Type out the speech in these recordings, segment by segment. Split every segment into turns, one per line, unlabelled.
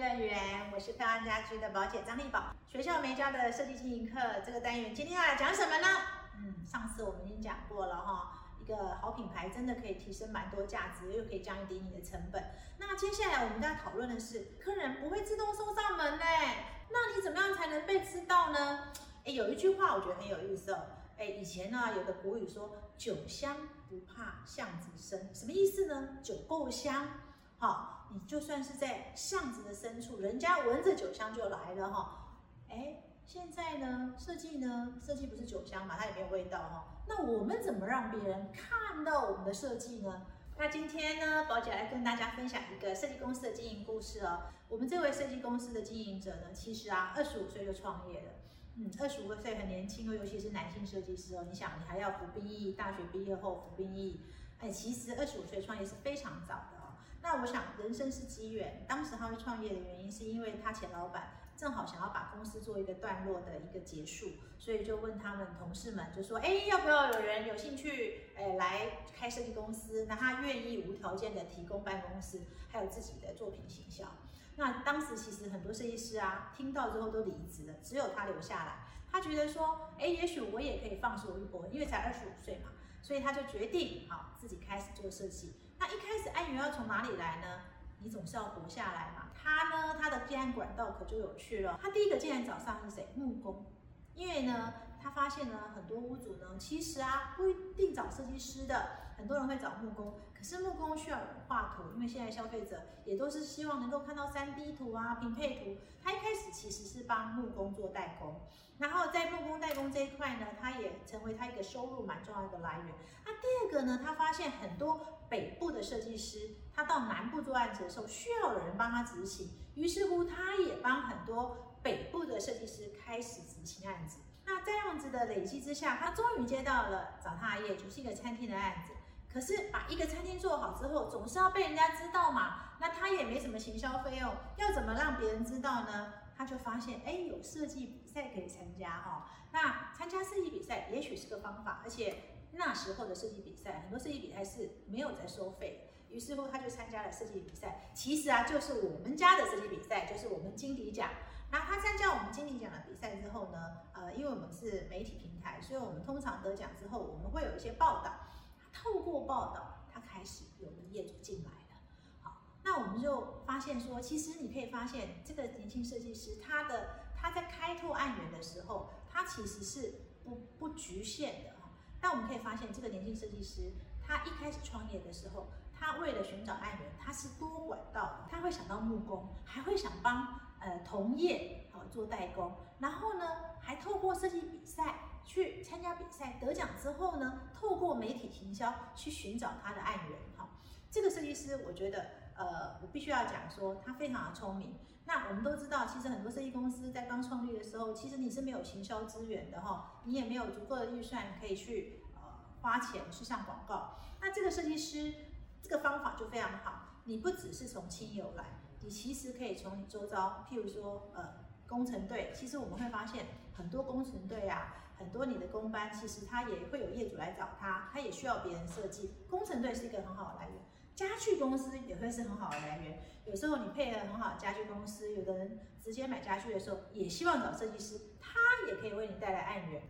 乐园，我是漂亮家居的宝姐张丽宝。学校没教的设计经营课这个单元，今天要来讲什么呢？嗯，上次我们已经讲过了哈，一个好品牌真的可以提升蛮多价值，又可以降低你的成本。那接下来我们要讨论的是，客人不会自动送上门呢，那你怎么样才能被知道呢？哎，有一句话我觉得很有意思哦。哎，以前呢有个古语说“酒香不怕巷子深”，什么意思呢？酒够香，好，你就算是在巷子的深处，人家闻着酒香就来了哈。哎，现在呢设计呢，设计不是酒香嘛，它也没有味道哈。那我们怎么让别人看到我们的设计呢？那今天呢，宝姐来跟大家分享一个设计公司的经营故事哦。我们这位设计公司的经营者呢，其实啊，二十五岁就创业了。嗯，二十五岁很年轻哦，尤其是男性设计师哦。你想，你还要服兵役，大学毕业后服兵役，哎，其实二十五岁创业是非常早的。那我想，人生是机缘，当时他会创业的原因，是因为他前老板正好想要把公司做一个段落的一个结束，所以就问他们同事们，就说，哎，要不要有人有兴趣，哎，来开设计公司？那他愿意无条件的提供办公室，还有自己的作品形象。那当时其实很多设计师啊，听到之后都离职了，只有他留下来。他觉得说，哎，也许我也可以放手一搏，因为才二十五岁嘛，所以他就决定好自己开始做设计。那一开始安源要从哪里来呢？你总是要活下来嘛。他呢，他的接案管道可就有趣了。他第一个进来找上是谁？木工。因为呢，他发现呢，很多屋主呢，其实啊，不一定找设计师的，很多人会找木工。可是木工需要有人画图，因为现在消费者也都是希望能够看到三 D 图啊、平配图。他一开始其实是帮木工做代工，然后在木工代工这一块呢，他也成为他一个收入蛮重要的来源。那第二个呢，他发现很多北部的设计师，他到南部做案子的时候，需要有人帮他执行，于是乎他也帮很多。北部的设计师开始执行案子，那这样子的累积之下，他终于接到了找他业，就是一个餐厅的案子。可是把一个餐厅做好之后，总是要被人家知道嘛。那他也没什么行销费用，要怎么让别人知道呢？他就发现，哎，有设计比赛可以参加哈。那参加设计比赛也许是个方法，而且那时候的设计比赛，很多设计比赛是没有在收费。于是乎，他就参加了设计比赛。其实啊，就是我们家的设计比赛，就是我们经理奖。然后他参加我们经理奖的比赛之后呢，呃，因为我们是媒体平台，所以我们通常得奖之后，我们会有一些报道。透过报道，他开始有了业主进来了。好，那我们就发现说，其实你可以发现，这个年轻设计师他的他在开拓案源的时候，他其实是不不局限的哈。但我们可以发现，这个年轻设计师他一开始创业的时候，他为了寻找案源，他是多管道的，他会想到木工，还会想帮。呃，同业好做代工，然后呢，还透过设计比赛去参加比赛，得奖之后呢，透过媒体行销去寻找他的案源。哈，这个设计师，我觉得，呃，我必须要讲说，他非常的聪明。那我们都知道，其实很多设计公司在刚创立的时候，其实你是没有行销资源的哈，你也没有足够的预算可以去呃花钱去上广告。那这个设计师这个方法就非常好，你不只是从亲友来。你其实可以从你周遭，譬如说，呃，工程队，其实我们会发现很多工程队啊，很多你的工班，其实他也会有业主来找他，他也需要别人设计。工程队是一个很好的来源，家具公司也会是很好的来源。有时候你配合很好的家具公司，有的人直接买家具的时候，也希望找设计师，他也可以为你带来案源。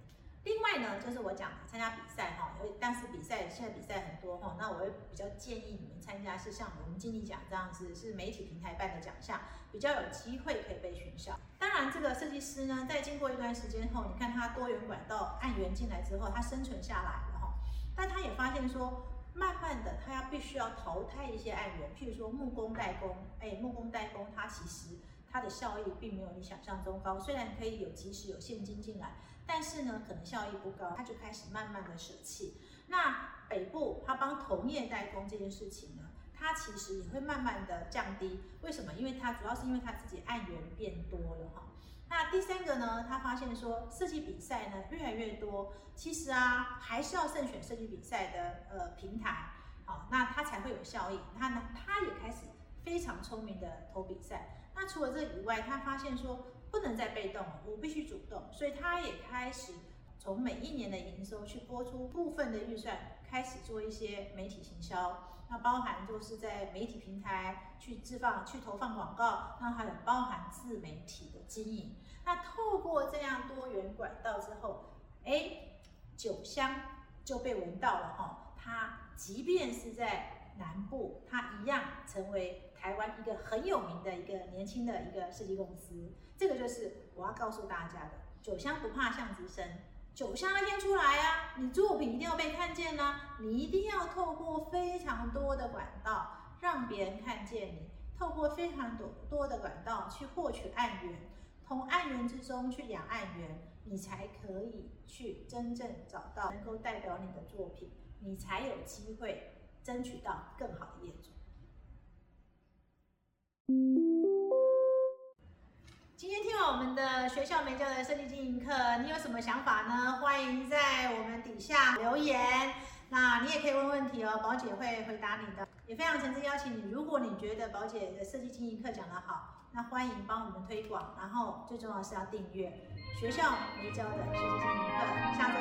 另外呢，就是我讲参加比赛哈，因为但是赛现在比赛很多哈，那我会比较建议你们参加是像我们经理奖这样子，是媒体平台办的奖项，比较有机会可以被选上。当然，这个设计师呢，在经过一段时间后，你看他多元管道按源进来之后，他生存下来了哈，但他也发现说，慢慢的他要必须要淘汰一些案源，譬如说木工代工，哎，木工代工他其实。它的效益并没有你想象中高，虽然可以有及时有现金进来，但是呢，可能效益不高，他就开始慢慢的舍弃。那北部他帮同业代工这件事情呢，他其实也会慢慢的降低。为什么？因为他主要是因为他自己案源变多了哈。那第三个呢，他发现说设计比赛呢越来越多，其实啊还是要慎选设计比赛的呃平台，好，那他才会有效益。他呢，他也开始非常聪明的投比赛。那除了这以外，他发现说不能再被动了，我必须主动，所以他也开始从每一年的营收去拨出部分的预算，开始做一些媒体行销。那包含就是在媒体平台去置放、去投放广告，那还有包含自媒体的经营。那透过这样多元管道之后，哎，酒香就被闻到了哈。它即便是在南部，它一样成为台湾一个很有名的一个年轻的一个设计公司。这个就是我要告诉大家的：酒香不怕巷子深。酒香那天出来啊，你作品一定要被看见呢。你一定要透过非常多的管道让别人看见你，透过非常多多的管道去获取案源，从案源之中去养案源，你才可以去真正找到能够代表你的作品，你才有机会争取到更好的业主。学校没教的设计经营课，你有什么想法呢？欢迎在我们底下留言。那你也可以问问题哦，宝姐会回答你的。也非常诚挚邀请你，如果你觉得宝姐的设计经营课讲得好，那欢迎帮我们推广。然后最重要是要订阅学校没教的设计经营课。下周！